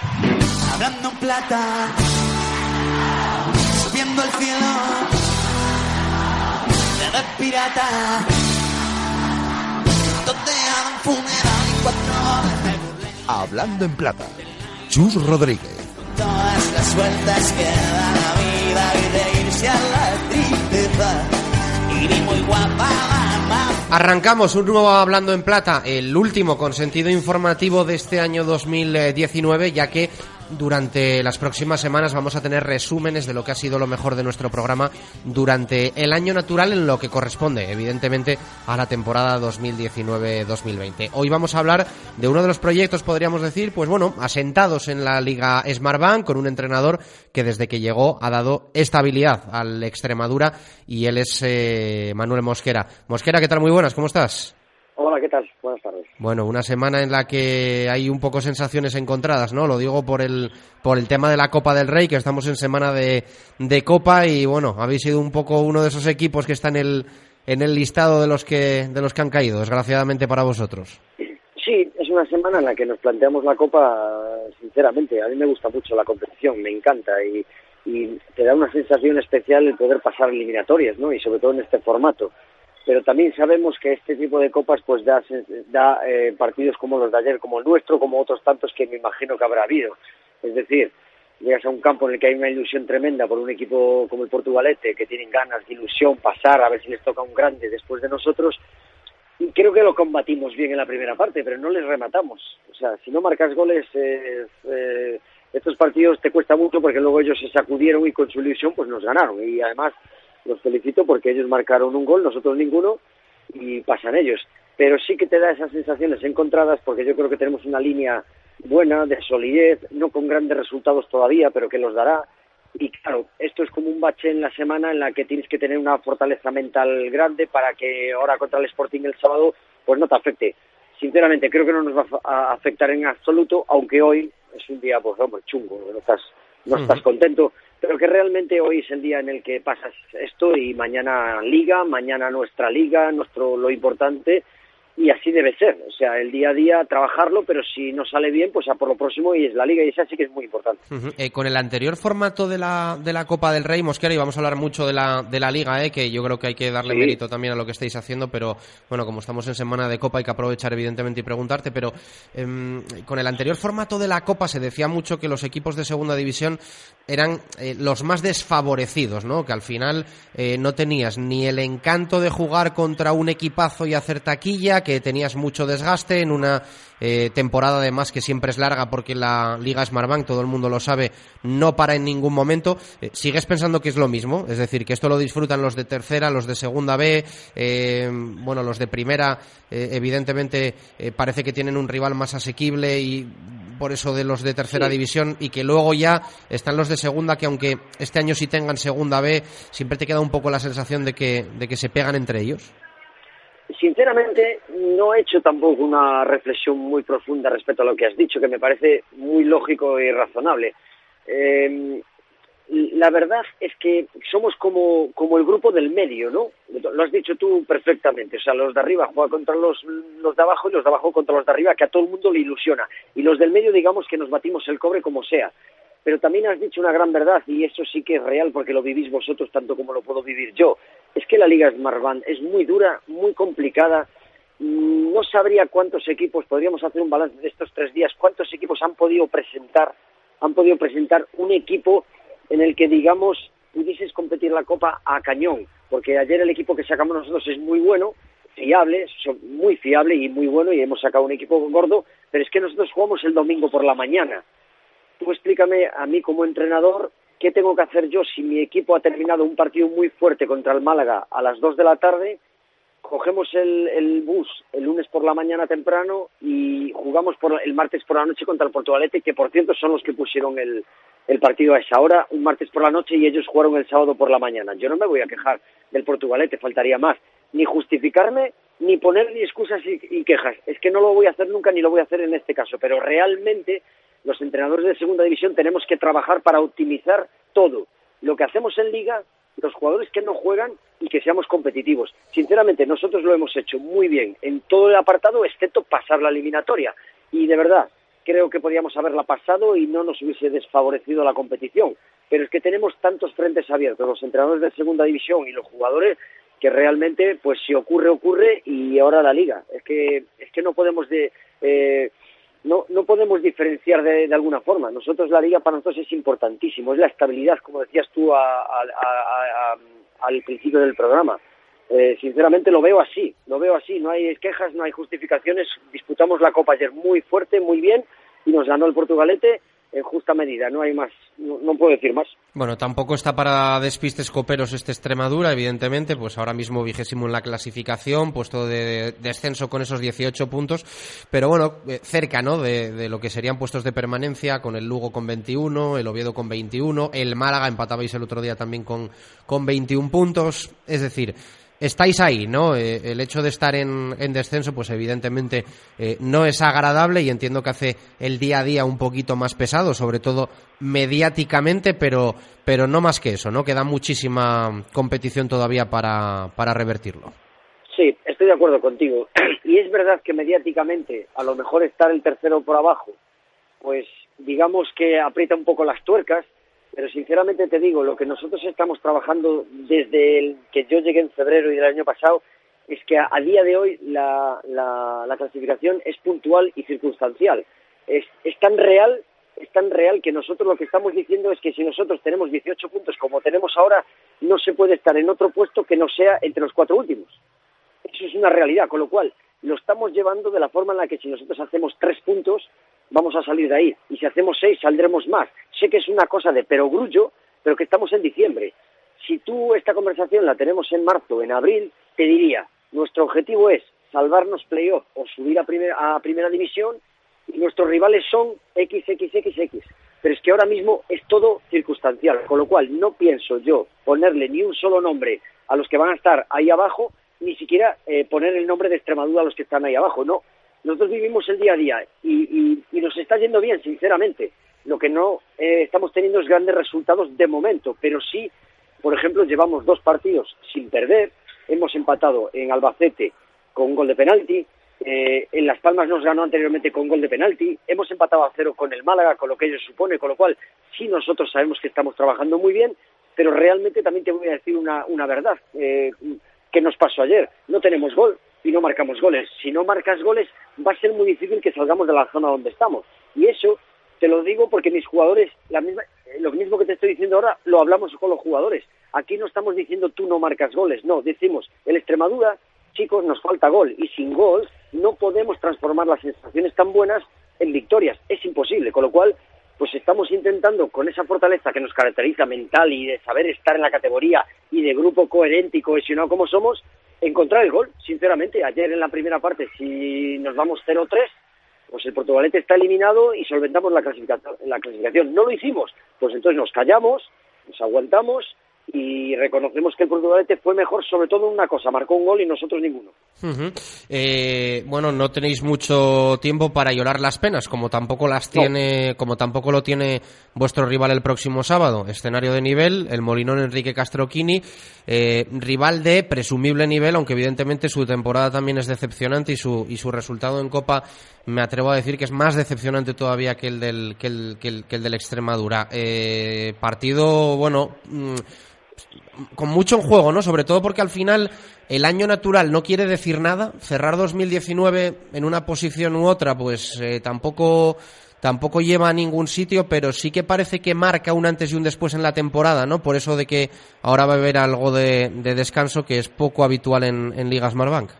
Hablando en plata, subiendo el cielo, de pirata, donde hagan funeral y cuatro. Hablando en plata. Chus Rodríguez. Todas las vueltas que da la vida y de irse a la tristeza. Arrancamos un nuevo Hablando en Plata, el último con sentido informativo de este año 2019, ya que durante las próximas semanas vamos a tener resúmenes de lo que ha sido lo mejor de nuestro programa durante el año natural en lo que corresponde, evidentemente, a la temporada 2019-2020. Hoy vamos a hablar de uno de los proyectos, podríamos decir, pues bueno, asentados en la Liga Smartbank, con un entrenador que desde que llegó ha dado estabilidad al Extremadura y él es eh, Manuel Mosquera. Mosquera, ¿qué tal? Muy buenas, ¿cómo estás? Hola, ¿qué tal? Buenas tardes. Bueno, una semana en la que hay un poco sensaciones encontradas, ¿no? Lo digo por el, por el tema de la Copa del Rey, que estamos en semana de, de Copa y bueno, habéis sido un poco uno de esos equipos que está en el, en el listado de los que, de los que han caído, desgraciadamente para vosotros. Sí, es una semana en la que nos planteamos la Copa, sinceramente. A mí me gusta mucho la competición, me encanta y, y te da una sensación especial el poder pasar eliminatorias, ¿no? Y sobre todo en este formato pero también sabemos que este tipo de copas pues da, da eh, partidos como los de ayer, como el nuestro, como otros tantos que me imagino que habrá habido. Es decir, llegas a un campo en el que hay una ilusión tremenda por un equipo como el Portugalete, que tienen ganas de ilusión, pasar, a ver si les toca un grande después de nosotros, y creo que lo combatimos bien en la primera parte, pero no les rematamos. O sea, si no marcas goles, eh, eh, estos partidos te cuesta mucho porque luego ellos se sacudieron y con su ilusión pues nos ganaron. Y además los felicito porque ellos marcaron un gol, nosotros ninguno, y pasan ellos. Pero sí que te da esas sensaciones encontradas porque yo creo que tenemos una línea buena, de solidez, no con grandes resultados todavía, pero que los dará. Y claro, esto es como un bache en la semana en la que tienes que tener una fortaleza mental grande para que ahora contra el Sporting el sábado pues no te afecte. Sinceramente, creo que no nos va a afectar en absoluto, aunque hoy es un día, pues, hombre, chungo, no estás, no estás contento, pero que realmente hoy es el día en el que pasas esto y mañana liga, mañana nuestra liga, nuestro lo importante y así debe ser. O sea, el día a día trabajarlo, pero si no sale bien, pues a por lo próximo y es la liga y esa sí que es muy importante. Eh, con el anterior formato de la, de la Copa del Rey, Mosquera, y vamos a hablar mucho de la, de la liga, eh, que yo creo que hay que darle mérito también a lo que estáis haciendo, pero bueno, como estamos en semana de Copa hay que aprovechar evidentemente y preguntarte, pero em, con el anterior formato de la Copa se decía mucho que los equipos de segunda división eran eh, los más desfavorecidos, ¿no? Que al final no tenías ni el encanto de jugar contra un equipazo y hacer taquilla, que tenías mucho desgaste en una eh, temporada además que siempre es larga porque la Liga Smartbank, todo el mundo lo sabe, no para en ningún momento. Eh, ¿Sigues pensando que es lo mismo? Es decir, que esto lo disfrutan los de tercera, los de segunda B, eh, bueno, los de primera, evidentemente parece que tienen un rival más asequible y por eso de los de tercera división y que luego ya están los de segunda que aunque este año sí tengan segunda B, siempre te queda un poco la sensación de que, de que se pegan entre ellos. Sinceramente, no he hecho tampoco una reflexión muy profunda respecto a lo que has dicho, que me parece muy lógico y razonable. Eh, la verdad es que somos como, como el grupo del medio, ¿no? Lo has dicho tú perfectamente. O sea, los de arriba juegan contra los, los de abajo y los de abajo contra los de arriba, que a todo el mundo le ilusiona. Y los del medio, digamos que nos batimos el cobre como sea. Pero también has dicho una gran verdad, y eso sí que es real porque lo vivís vosotros tanto como lo puedo vivir yo es que la Liga Smartbank es muy dura, muy complicada. Mm, no sabría cuántos equipos, podríamos hacer un balance de estos tres días, cuántos equipos han podido presentar, han podido presentar un equipo en el que, digamos, pudieses competir la Copa a cañón, porque ayer el equipo que sacamos nosotros es muy bueno, fiable, muy fiable y muy bueno, y hemos sacado un equipo gordo, pero es que nosotros jugamos el domingo por la mañana. Tú explícame a mí como entrenador ¿qué tengo que hacer yo si mi equipo ha terminado un partido muy fuerte contra el Málaga a las 2 de la tarde? Cogemos el, bus el lunes por la mañana temprano y jugamos por el martes por la noche contra el Portugalete, que por cierto son los que pusieron el, partido a esa hora, un martes por la noche y ellos jugaron el sábado por la mañana. Yo no me voy a quejar del Portugalete, faltaría más. Ni justificarme, ni poner ni excusas y quejas. Es que no lo voy a hacer nunca ni lo voy a hacer en este caso, pero realmente los entrenadores de segunda división tenemos que trabajar para optimizar todo. Lo que hacemos en liga, los jugadores que no juegan y que seamos competitivos. Sinceramente, nosotros lo hemos hecho muy bien en todo el apartado, excepto pasar la eliminatoria. Y de verdad, creo que podíamos haberla pasado y no nos hubiese desfavorecido la competición. Pero es que tenemos tantos frentes abiertos, los entrenadores de segunda división y los jugadores, que realmente, pues si ocurre, ocurre y ahora la liga. Es que, es que no podemos de, eh, no, no podemos diferenciar de, de, alguna forma. Nosotros la liga para nosotros es importantísimo, es la estabilidad, como decías tú a, al principio del programa. Eh, sinceramente lo veo así, lo veo así, no hay quejas, no hay justificaciones, disputamos la Copa ayer muy fuerte, muy bien y nos ganó el Portugalete en justa medida, no hay más, no, puedo decir más. Bueno, tampoco está para despistes coperos este Extremadura, evidentemente, pues ahora mismo vigésimo en la clasificación, puesto de descenso con esos 18 puntos, pero bueno, eh, cerca, ¿no?, de, de, lo que serían puestos de permanencia, con el Lugo con 21, el Oviedo con 21, el Málaga empatabais el otro día también con, con 21 puntos, es decir, estáis ahí, ¿no? Eh, el hecho de estar en, en descenso, pues evidentemente eh, no es agradable y entiendo que hace el día a día un poquito más pesado, sobre todo mediáticamente, pero, pero no más que eso, ¿no? Queda muchísima competición todavía para, para revertirlo. Sí, estoy de acuerdo contigo. Y es verdad que mediáticamente, a lo mejor estar el tercero por abajo, pues digamos que aprieta un poco las tuercas, pero sinceramente te digo, lo que nosotros estamos trabajando desde el que yo llegué en febrero y del año pasado es que a, día de hoy la, la, la, clasificación es puntual y circunstancial. Es, es, tan real, es tan real que nosotros lo que estamos diciendo es que si nosotros tenemos 18 puntos como tenemos ahora, no se puede estar en otro puesto que no sea entre los cuatro últimos. Eso es una realidad, con lo cual lo estamos llevando de la forma en la que si nosotros hacemos tres puntos, vamos a salir de ahí. Y si hacemos seis, saldremos más. Sé que es una cosa de perogrullo, pero que estamos en diciembre. Si tú esta conversación la tenemos en marzo, en abril, te diría, nuestro objetivo es salvarnos playoff o subir a, primer, a primera división y nuestros rivales son XXXX. Pero es que ahora mismo es todo circunstancial, con lo cual no pienso yo ponerle ni un solo nombre a los que van a estar ahí abajo, ni siquiera eh, poner el nombre de Extremadura a los que están ahí abajo. No, nosotros vivimos el día a día y, y, y nos está yendo bien, sinceramente. Lo que no eh, estamos teniendo es grandes resultados de momento, pero sí, por ejemplo, llevamos dos partidos sin perder, hemos empatado en Albacete con un gol de penalti, eh, en Las Palmas nos ganó anteriormente con gol de penalti, hemos empatado a cero con el Málaga, con lo que ello supone, con lo cual sí nosotros sabemos que estamos trabajando muy bien, pero realmente también te voy a decir una, una verdad. Eh, ¿Qué nos pasó ayer? No tenemos gol y no marcamos goles. Si no marcas goles, va a ser muy difícil que salgamos de la zona donde estamos. Y eso te lo digo porque mis jugadores, la misma, lo mismo que te estoy diciendo ahora, lo hablamos con los jugadores. Aquí no estamos diciendo tú no marcas goles, no, decimos, el Extremadura, chicos, nos falta gol y sin gol no podemos transformar las sensaciones tan buenas en victorias, es imposible, con lo cual pues estamos intentando con esa fortaleza que nos caracteriza mental y de saber estar en la categoría y de grupo coherente y cohesionado como somos, encontrar el gol, sinceramente. Ayer en la primera parte, si nos vamos 0-3, pues el Portugalete está eliminado y solventamos la la clasificación. No lo hicimos, pues entonces nos callamos, nos aguantamos y reconocemos que el Portugalete fue mejor, sobre todo en una cosa, marcó un gol y nosotros ninguno. Uh -huh. eh, bueno, no tenéis mucho tiempo para llorar las penas, como tampoco las tiene, no. como tampoco lo tiene vuestro rival el próximo sábado. Escenario de nivel, el Molinón Enrique Castroquini, eh, rival de presumible nivel, aunque evidentemente su temporada también es decepcionante y su, y su resultado en Copa me atrevo a decir que es más decepcionante todavía que el del, que el, que el, que el del Extremadura. Eh, partido, bueno, mmm, con mucho en juego, ¿no? Sobre todo porque al final el año natural no quiere decir nada. Cerrar 2019 en una posición u otra, pues eh, tampoco tampoco lleva a ningún sitio, pero sí que parece que marca un antes y un después en la temporada, ¿no? Por eso de que ahora va a haber algo de, de descanso que es poco habitual en, en Marbank.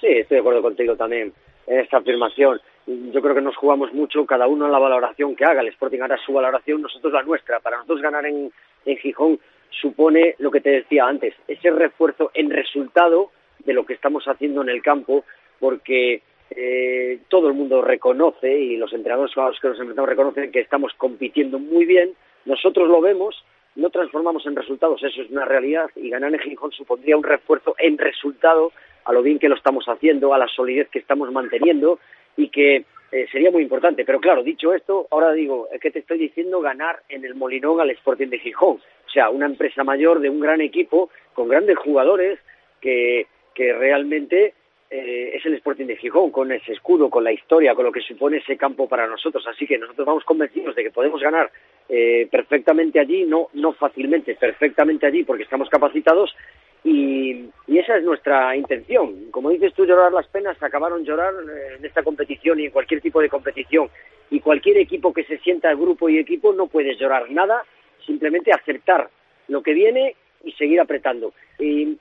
Sí, estoy de acuerdo contigo también en esta afirmación. Yo creo que nos jugamos mucho, cada uno en la valoración que haga. El Sporting hará su valoración, nosotros la nuestra. Para nosotros ganar en, en Gijón supone lo que te decía antes, ese refuerzo en resultado de lo que estamos haciendo en el campo, porque eh, todo el mundo reconoce y los entrenadores con los que nos enfrentamos reconocen que estamos compitiendo muy bien, nosotros lo vemos, no transformamos en resultados, eso es una realidad, y ganar en Gijón supondría un refuerzo en resultado a lo bien que lo estamos haciendo, a la solidez que estamos manteniendo y que eh, sería muy importante. Pero claro, dicho esto, ahora digo, ¿qué te estoy diciendo? Ganar en el Molinón al Sporting de Gijón. O sea, una empresa mayor de un gran equipo, con grandes jugadores, que, que realmente eh, es el Sporting de Gijón, con ese escudo, con la historia, con lo que supone ese campo para nosotros. Así que nosotros vamos convencidos de que podemos ganar eh, perfectamente allí, no, no fácilmente, perfectamente allí, porque estamos capacitados y, esa es nuestra intención. Como dices tú, llorar las penas, acabaron llorar eh, en esta competición y en cualquier tipo de competición. Y cualquier equipo que se sienta grupo y equipo no puede llorar nada, simplemente aceptar lo que viene y seguir apretando. Y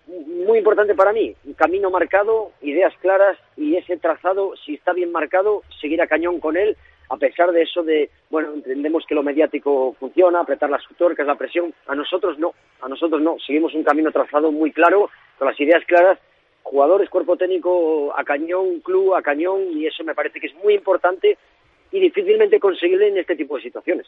muy importante para mí, camino marcado, ideas claras y ese trazado, si está bien marcado, seguir a cañón con él, a pesar de eso de, bueno, entendemos que lo mediático funciona, apretar las tuercas, la presión, a nosotros no, a nosotros no, seguimos un camino trazado muy claro, con las ideas claras, jugadores, cuerpo técnico a cañón, club a cañón, y eso me parece que es muy importante y difícilmente conseguirle en este tipo de situaciones.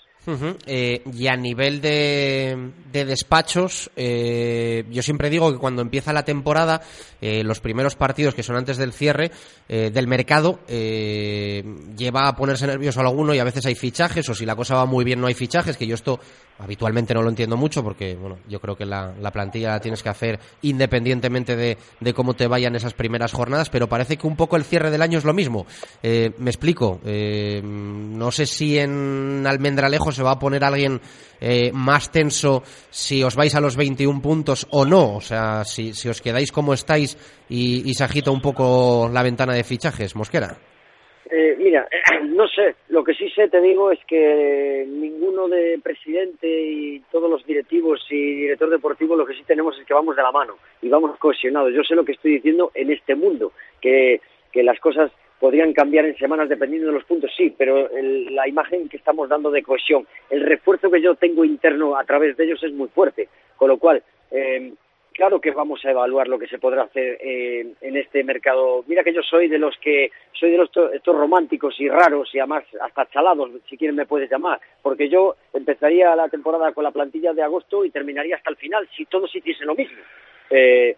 Eh, y a nivel de, despachos, eh, yo siempre digo que cuando empieza la temporada, eh, los primeros partidos que son antes del cierre del mercado, lleva a ponerse nervioso alguno y a veces hay fichajes, o si la cosa va muy bien no hay fichajes, que yo esto habitualmente no lo entiendo mucho porque, bueno, yo creo que la, plantilla la tienes que hacer independientemente de, de, cómo te vayan esas primeras jornadas, pero parece que un poco el cierre del año es lo mismo. me explico. Mm, no sé si en Almendralejo se va a poner alguien eh, más tenso si os vais a los 21 puntos o no. O sea, si, os quedáis como estáis y, se agita un poco la ventana de fichajes, Mosquera. Eh, mira, no sé. Lo que sí sé, te digo, es que ninguno de presidente y todos los directivos y director deportivo lo que sí tenemos es que vamos de la mano y vamos cohesionados. Yo sé lo que estoy diciendo en este mundo, que, que las cosas podrían cambiar en semanas dependiendo de los puntos, sí, pero la imagen que estamos dando de cohesión, el refuerzo que yo tengo interno a través de ellos es muy fuerte, con lo cual, eh, claro que vamos a evaluar lo que se podrá hacer eh, en este mercado. Mira que yo soy de los que, soy de los estos románticos y raros y además hasta chalados, si quieren me puedes llamar, porque yo empezaría la temporada con la plantilla de agosto y terminaría hasta el final si todos hiciesen lo mismo. Eh,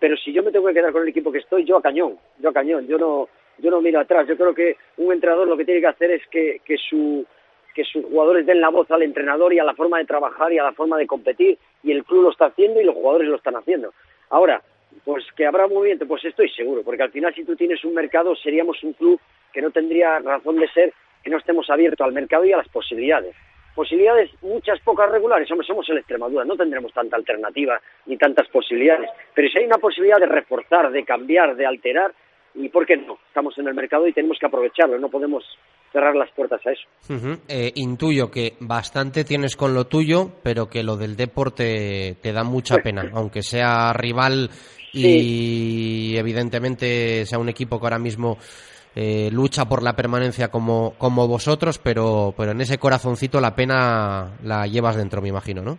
pero si yo me tengo que quedar con el equipo que estoy, yo a cañón, yo a cañón, yo no, yo no miro atrás. Yo creo que un entrenador lo que tiene que hacer es que, que, su, que sus jugadores den la voz al entrenador y a la forma de trabajar y a la forma de competir, y el club lo está haciendo y los jugadores lo están haciendo. Ahora, pues que habrá movimiento, pues estoy seguro, porque al final si tú tienes un mercado seríamos un club que no tendría razón de ser que no estemos abiertos al mercado y a las posibilidades. Posibilidades, muchas, pocas regulares, hombre, somos el Extremadura, no tendremos tanta alternativa ni tantas posibilidades, pero si hay una posibilidad de reforzar, de cambiar, de alterar, y por qué no, estamos en el mercado y tenemos que aprovecharlo, no podemos cerrar las puertas a eso. Eh, intuyo que bastante tienes con lo tuyo, pero que lo del deporte te da mucha pena, aunque sea rival y evidentemente sea un equipo que ahora mismo eh, lucha por la permanencia como, como vosotros, pero, pero en ese corazoncito la pena la llevas dentro, me imagino, ¿no?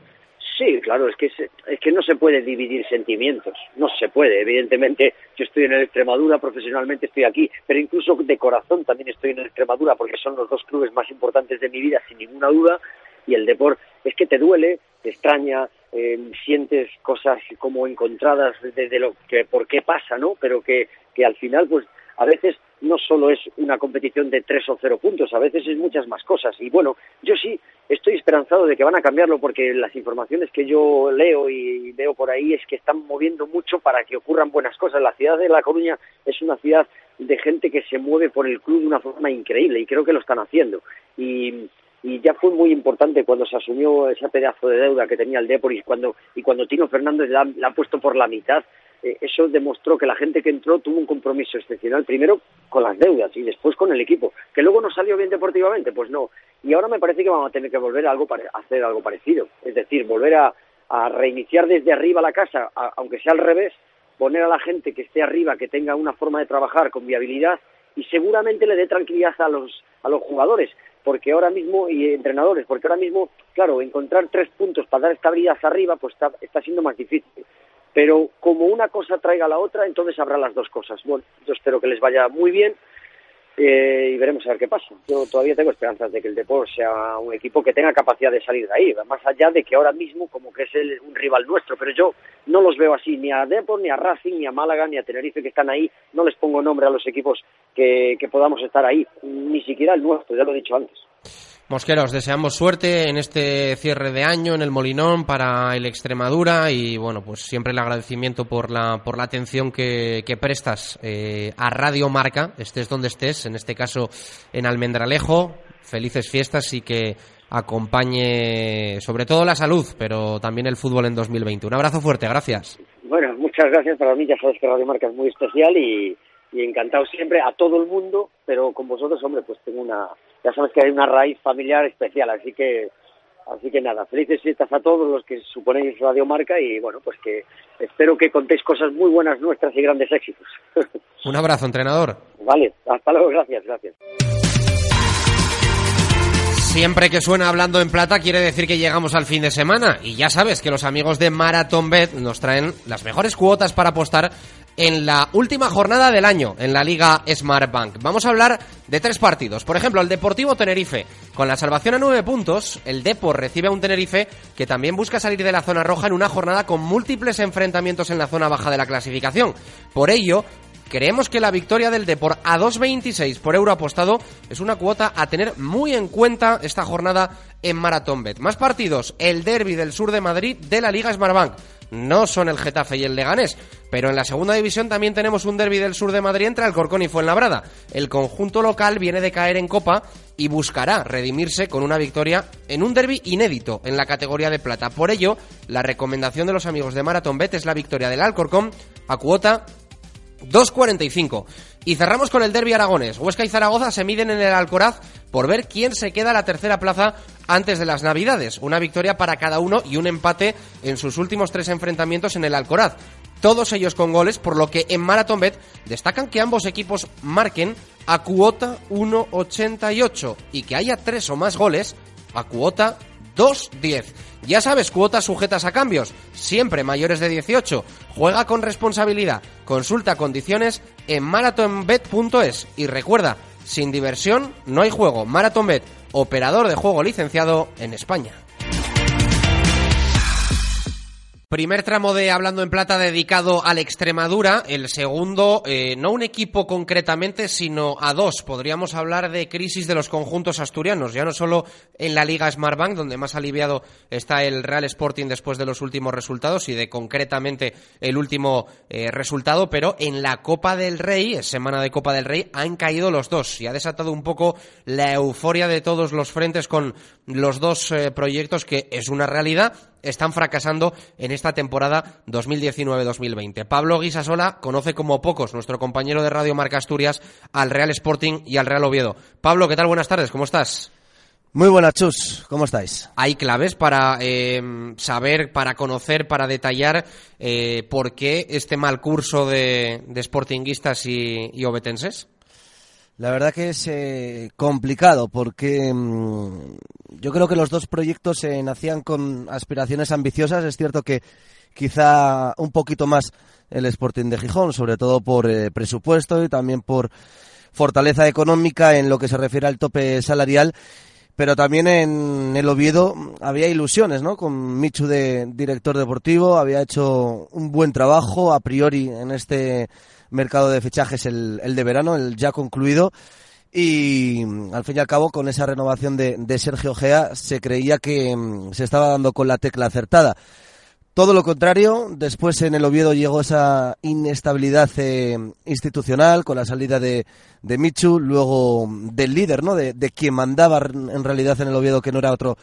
Sí, claro, es que, es que no se puede dividir sentimientos, no se puede. Evidentemente, yo estoy en el Extremadura, profesionalmente estoy aquí, pero incluso de corazón también estoy en el Extremadura porque son los dos clubes más importantes de mi vida, sin ninguna duda, y el deporte es que te duele, te extraña, eh, sientes cosas como encontradas de, lo que por qué pasa, ¿no? Pero que, que al final, pues a veces no solo es una competición de tres o cero puntos, a veces es muchas más cosas. Y bueno, yo sí estoy esperanzado de que van a cambiarlo porque las informaciones que yo leo y veo por ahí es que están moviendo mucho para que ocurran buenas cosas. La ciudad de La Coruña es una ciudad de gente que se mueve por el club de una forma increíble y creo que lo están haciendo. Y, ya fue muy importante cuando se asumió ese pedazo de deuda que tenía el Depor y cuando, y cuando Tino Fernández la ha puesto por la mitad, eh, eso demostró que la gente que entró tuvo un compromiso excepcional, primero con las deudas y después con el equipo. Que luego no salió bien deportivamente, pues no. Y ahora me parece que vamos a tener que volver a, algo, hacer algo parecido. Es decir, volver a, reiniciar desde arriba la casa, aunque sea al revés, poner a la gente que esté arriba, que tenga una forma de trabajar con viabilidad y seguramente le dé tranquilidad a los, a los jugadores, porque ahora mismo, y entrenadores, porque ahora mismo, claro, encontrar tres puntos para dar estabilidad arriba, pues está, está siendo más difícil. Pero como una cosa traiga la otra, entonces habrá las dos cosas. Bueno, yo espero que les vaya muy bien eh, y veremos a ver qué pasa. Yo todavía tengo esperanzas de que el Depor sea un equipo que tenga capacidad de salir de ahí, más allá de que ahora mismo como que es un rival nuestro, pero yo no los veo así, ni a Depor, ni a Racing, ni a Málaga, ni a Tenerife que están ahí, no les pongo nombre a los equipos que, que podamos estar ahí, ni siquiera el nuestro, ya lo he dicho antes. Mosquera, os deseamos suerte en este cierre de año en el Molinón para el Extremadura y bueno, pues siempre el agradecimiento por la, por la atención que, prestas eh, a Radio Marca, estés donde estés, en este caso en Almendralejo. Felices fiestas y que acompañe sobre todo la salud, pero también el fútbol en 2020. Un abrazo fuerte, gracias. Bueno, muchas gracias para mí, ya sabes que Radio Marca es muy especial y, y encantado siempre a todo el mundo, pero con vosotros, hombre, pues tengo una, ya sabes que hay una raíz familiar especial, así que Así que nada, felices fiestas a todos los que suponéis Radio Marca y bueno, pues que espero que contéis cosas muy buenas nuestras y grandes éxitos. Un abrazo, entrenador. Vale, hasta luego, gracias, gracias. Siempre que suena hablando en plata quiere decir que llegamos al fin de semana y ya sabes que los amigos de Marathon Bet nos traen las mejores cuotas para apostar en la última jornada del año en la Liga Smart Bank. Vamos a hablar de tres partidos. Por ejemplo, el Deportivo Tenerife. Con la salvación a nueve puntos, el Depor recibe a un Tenerife que también busca salir de la zona roja en una jornada con múltiples enfrentamientos en la zona baja de la clasificación. Por ello, Creemos que la victoria del Depor a 2.26 por euro apostado es una cuota a tener muy en cuenta esta jornada en Maratón Bet. Más partidos, el derby del sur de Madrid de la Liga Smartbank no son el Getafe y el Leganés. Pero en la segunda división también tenemos un derby del sur de Madrid entre Alcorcón y Fuenlabrada. El conjunto local viene de caer en Copa y buscará redimirse con una victoria en un derby inédito en la categoría de plata. Por ello, la recomendación de los amigos de Marathon Bet es la victoria del Alcorcón a cuota 2.45. Y cerramos con el derby aragones. Huesca y Zaragoza se miden en el Alcoraz por ver quién se queda a la tercera plaza antes de las Navidades. Una victoria para cada uno y un empate en sus últimos tres enfrentamientos en el Alcoraz. Todos ellos con goles, por lo que en Marathon Bet destacan que ambos equipos marquen a cuota 1.88 y que haya tres o más goles a cuota 2.10. Ya sabes, cuotas sujetas a cambios, siempre mayores de 18. Juega con responsabilidad. Consulta condiciones en marathonbet.es y recuerda, sin diversión no hay juego. Marathonbet, operador de juego licenciado en España. Primer tramo de Hablando en Plata dedicado al Extremadura, el segundo, eh, no un equipo concretamente, sino a dos. Podríamos hablar de crisis de los conjuntos asturianos, ya no solo en la Liga Smartbank, donde más aliviado está el Real Sporting después de los últimos resultados y de concretamente el último eh, resultado, pero en la Copa del Rey, semana de Copa del Rey, han caído los dos y ha desatado un poco la euforia de todos los frentes con los dos eh, proyectos que es una realidad están fracasando en esta temporada 2019-2020. Pablo Guisasola conoce como pocos, nuestro compañero de Radio Marca Asturias, al Real Sporting y al Real Oviedo. Pablo, ¿qué tal? Buenas tardes, ¿cómo estás? Muy buenas, Chus. ¿Cómo estáis? Hay claves para eh, saber, para conocer, para detallar eh, por qué este mal curso de, sportinguistas y obetenses. La verdad que es eh, complicado porque mm, yo creo que los dos proyectos se nacían con aspiraciones ambiciosas. Es cierto que quizá un poquito más el Sporting de Gijón, sobre todo por eh, presupuesto y también por fortaleza económica en lo que se refiere al tope salarial. Pero también en el Oviedo había ilusiones, ¿no? Con Michu de director deportivo, había hecho un buen trabajo a priori en este mercado de fichajes el, el de verano, el ya concluido. Y al fin y al cabo, con esa renovación de, de Sergio Gea, se creía que mm, se estaba dando con la tecla acertada. Todo lo contrario, después en el Oviedo llegó esa inestabilidad eh, institucional con la salida de, de, Michu, luego del líder, ¿no? De, de, quien mandaba en realidad en el Oviedo, que no era otro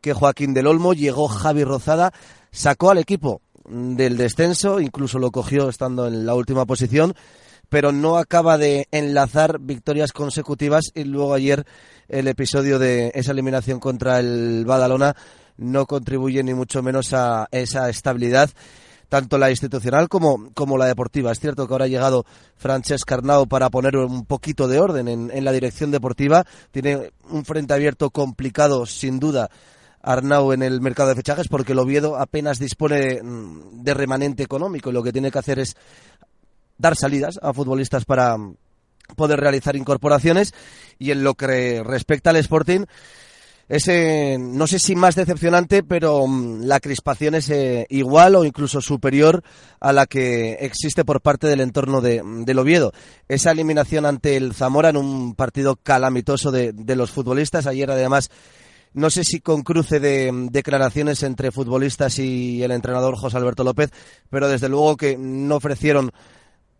que Joaquín del Olmo, llegó Javi Rozada, sacó al equipo del descenso, incluso lo cogió estando en la última posición, pero no acaba de enlazar victorias consecutivas y luego ayer el episodio de esa eliminación contra el Badalona no contribuye ni mucho menos a esa estabilidad tanto la institucional como, como la deportiva. Es cierto que ahora ha llegado Francesc Arnau para poner un poquito de orden en, en la dirección deportiva. Tiene un frente abierto complicado, sin duda, Arnau en el mercado de fichajes porque el Oviedo apenas dispone mm, de remanente económico y lo que tiene que hacer es dar salidas a futbolistas para poder realizar incorporaciones y en lo que respecta al Sporting ese, no sé si más decepcionante, pero mm, la crispación es eh, igual o incluso superior a la que existe por parte del entorno de, del Oviedo. Esa eliminación ante el Zamora en un partido calamitoso de, de los futbolistas. Ayer, además, no sé si con cruce de mm, declaraciones entre futbolistas y el entrenador José Alberto López, pero desde luego que no ofrecieron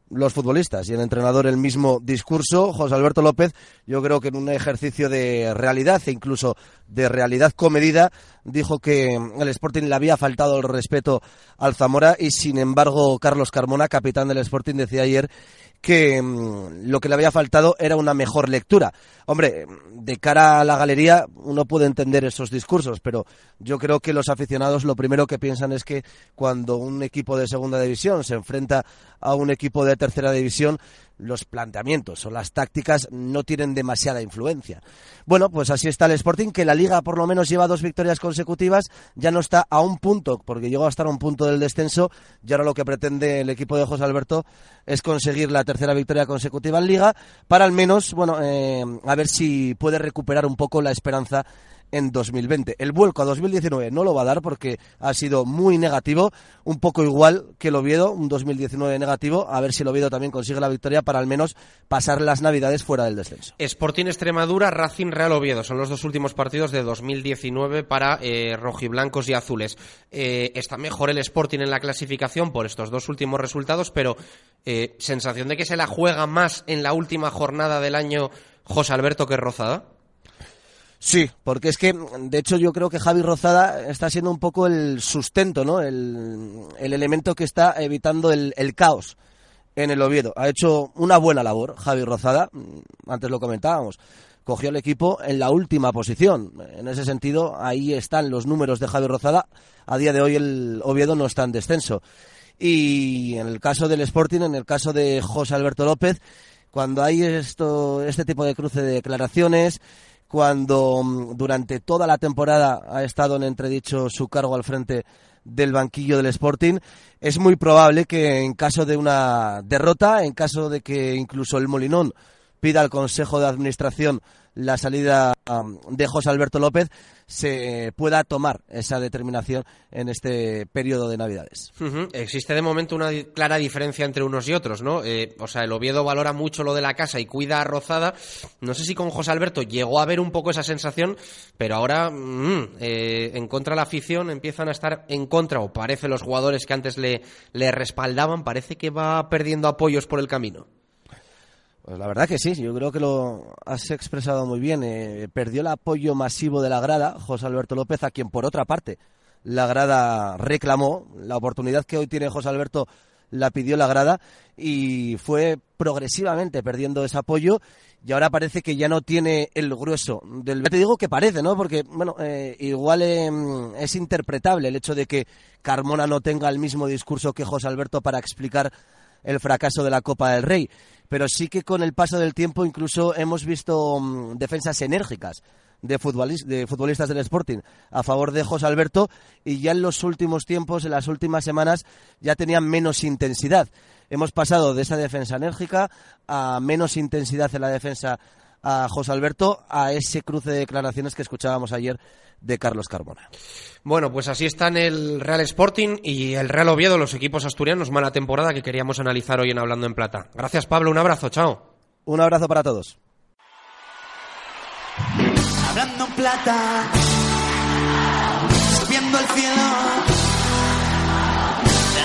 los futbolistas y el entrenador el mismo discurso. José Alberto López, yo creo que en un ejercicio de realidad e incluso de realidad comedida, dijo que el Sporting le había faltado el respeto al Zamora y sin embargo Carlos Carmona, capitán del Sporting, decía ayer que mm, lo que le había faltado era una mejor lectura. Hombre, de cara a la galería uno puede entender esos discursos, pero yo creo que los aficionados lo primero que piensan es que cuando un equipo de segunda división se enfrenta a un equipo de tercera división, los planteamientos o las tácticas no tienen demasiada influencia. Bueno, pues así está el Sporting, que la liga por lo menos lleva dos victorias consecutivas, ya no está a un punto, porque llegó a estar a un punto del descenso, y ahora lo que pretende el equipo de José Alberto es conseguir la tercera victoria consecutiva en liga, para al menos, bueno, eh, a ver si puede recuperar un poco la esperanza en 2020. El vuelco a 2019 no lo va a dar porque ha sido muy negativo, un poco igual que el Oviedo, un 2019 negativo, a ver si el Oviedo también consigue la victoria para al menos pasar las Navidades fuera del descenso. Sporting Extremadura, Racing Real Oviedo, son los dos últimos partidos de 2019 para eh, rojiblancos y azules. Eh, está mejor el Sporting en la clasificación por estos dos últimos resultados, pero eh, sensación de que se la juega más en la última jornada del año José Alberto que Rozada. Sí, porque es que, de hecho, yo creo que Javi Rozada está siendo un poco el sustento, ¿no? El, elemento que está evitando el, caos en el Oviedo. Ha hecho una buena labor Javi Rozada, mm, antes lo comentábamos. Cogió el equipo en la última posición. En ese sentido, ahí están los números de Javi Rozada. A día de hoy el Oviedo no está en descenso. Y en el caso del Sporting, en el caso de José Alberto López, cuando hay esto, este tipo de cruce de declaraciones, cuando mm, durante toda la temporada ha estado en entredicho su cargo al frente del banquillo del Sporting, es muy probable que en caso de una derrota, en caso de que incluso el Molinón pida al Consejo de Administración la salida de José Alberto López, se pueda tomar esa determinación en este periodo de Navidades. Existe de momento una clara diferencia entre unos y otros, ¿no? Eh, o sea, el Oviedo valora mucho lo de la casa y cuida a Rozada. No sé si con José Alberto llegó a ver un poco esa sensación, pero ahora mm, eh, en contra de la afición empiezan a estar en contra, o parece los jugadores que antes le, le respaldaban, parece que va perdiendo apoyos por el camino. Pues la verdad que sí, yo creo que lo has expresado muy bien. Eh, perdió el apoyo masivo de la grada, José Alberto López, a quien por otra parte la grada reclamó. La oportunidad que hoy tiene José Alberto la pidió la grada y fue progresivamente perdiendo ese apoyo y ahora parece que ya no tiene el grueso del... Te digo que parece, ¿no? Porque, bueno, eh, igual em, es interpretable el hecho de que Carmona no tenga el mismo discurso que José Alberto para explicar el fracaso de la Copa del Rey pero sí que con el paso del tiempo incluso hemos visto mm, defensas enérgicas de, de futbolistas del Sporting a favor de José Alberto y ya en los últimos tiempos, en las últimas semanas, ya tenían menos intensidad. Hemos pasado de esa defensa enérgica a menos intensidad en la defensa a José Alberto a ese cruce de declaraciones que escuchábamos ayer de Carlos Carbona. Bueno, pues así están el Real Sporting y el Real Oviedo, los equipos asturianos, mala temporada que queríamos analizar hoy en Hablando en Plata. Gracias Pablo, un abrazo, chao. Un abrazo para todos. Hablando en Plata, subiendo el cielo,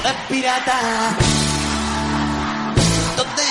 de pirata, donde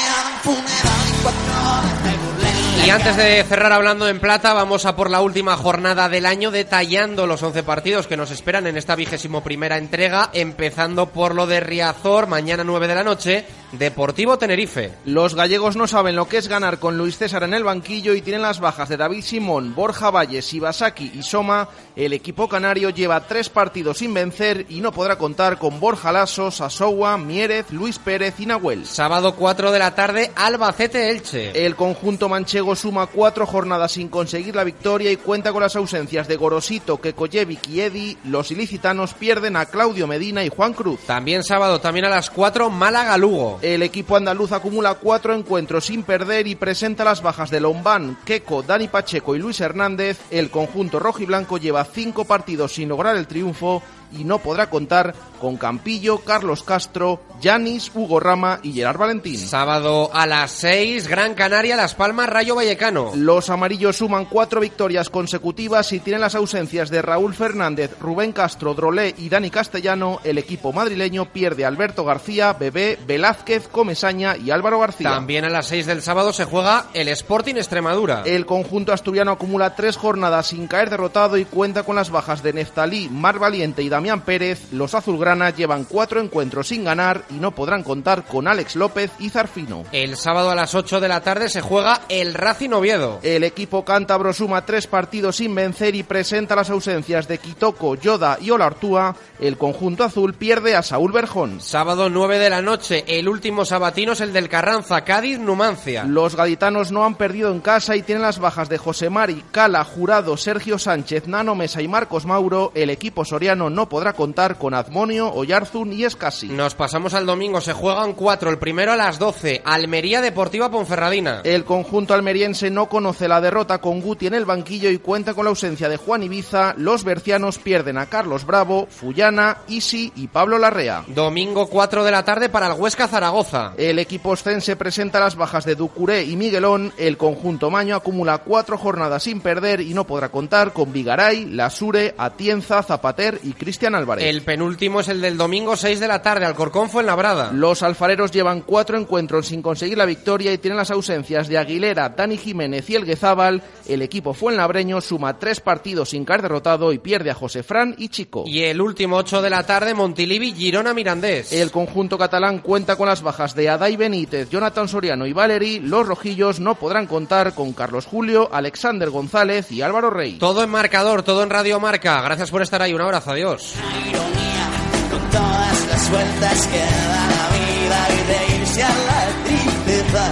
funeral y cuatro y antes de cerrar hablando en plata, vamos a por la última jornada del año detallando los 11 partidos que nos esperan en esta vigésimo primera entrega, empezando por lo de Riazor, mañana 9 de la noche, Deportivo Tenerife. Los gallegos no saben lo que es ganar con Luis César en el banquillo y tienen las bajas de David Simón, Borja Valles, Ibasaki y Soma. El equipo canario lleva tres partidos sin vencer y no podrá contar con Borja Lasso, Sasowa, Mierez, Luis Pérez y Nahuel. Sábado 4 de la tarde, Albacete Elche. El conjunto manchego suma cuatro jornadas sin conseguir la victoria y cuenta con las ausencias de Gorosito, Kekoyevic y Edi. Los ilicitanos pierden a Claudio Medina y Juan Cruz. También sábado, también a las 4, Málaga-Lugo. El equipo andaluz acumula cuatro encuentros sin perder y presenta las bajas de Lombán, Queco, Dani Pacheco y Luis Hernández. El conjunto rojo y blanco lleva cinco partidos sin lograr el triunfo y no podrá contar con Campillo, Carlos Castro, Yanis, Hugo Rama y Gerard Valentín. Sábado a las 6, Gran Canaria, Las Palmas, Rayo Vallecano. Los amarillos suman cuatro victorias consecutivas y tienen las ausencias de Raúl Fernández, Rubén Castro, Drolé y Dani Castellano. El equipo madrileño pierde a Alberto García, Bebé, Velázquez, Comesaña y Álvaro García. También a las 6 del sábado se juega el Sporting Extremadura. El conjunto asturiano acumula tres jornadas sin caer derrotado y cuenta con las bajas de Neftalí, Mar Valiente y Damián Pérez. Los azulgranas llevan cuatro encuentros sin ganar y no podrán contar con Alex López y Zarfino. El sábado a las 8 de la tarde se juega el Racing Oviedo. El equipo cántabro suma tres partidos sin vencer y presenta las ausencias de Quitoco, Yoda y Olartúa. El conjunto azul pierde a Saúl Berjón. Sábado 9 de la noche, el último sabatino es el del Carranza, Cádiz, Numancia. Los gaditanos no han perdido en casa y tienen las bajas de José Mari, Cala, Jurado, Sergio Sánchez, Nano Mesa y Marcos Mauro. El equipo soriano no podrá contar con Azmonio, Oyarzún y Escasi. Nos pasamos al domingo, se juegan cuatro, el primero a las 12, Almería Deportiva Ponferradina. El conjunto almeriense no conoce la derrota con Guti en el banquillo y cuenta con la ausencia de Juan Ibiza. Los bercianos pierden a Carlos Bravo, Fullana, Isi y Pablo Larrea. Domingo 4 de la tarde para el Huesca Zaragoza. El equipo ostense presenta las bajas de Ducuré y Miguelón. El conjunto maño acumula cuatro jornadas sin perder y no podrá contar con Vigaray, Lasure, Atienza, Zapater y Cristian Álvarez. El penúltimo es el del domingo 6 de la tarde, Alcorcón fue en Labrada. Los alfareros llevan cuatro encuentros sin conseguir la victoria y tienen las ausencias de Aguilera, Dani Jiménez y Elguezábal. El equipo fuenlabreño suma tres partidos sin caer derrotado y pierde a José Fran y Chico. Y el último 8 de la tarde, Montilivi, Girona Mirandés. El conjunto catalán cuenta con las bajas de Adai Benítez, Jonathan Soriano y Valery. Los rojillos no podrán contar con Carlos Julio, Alexander González y Álvaro Rey. Todo en marcador, todo en Radio Marca. Gracias por estar ahí. Un abrazo, adiós. Ironía con todas las vueltas que da la vida y de irse a la tristeza.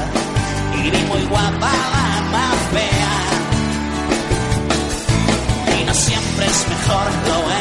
Y muy guapa la más fea. Y no siempre es mejor lo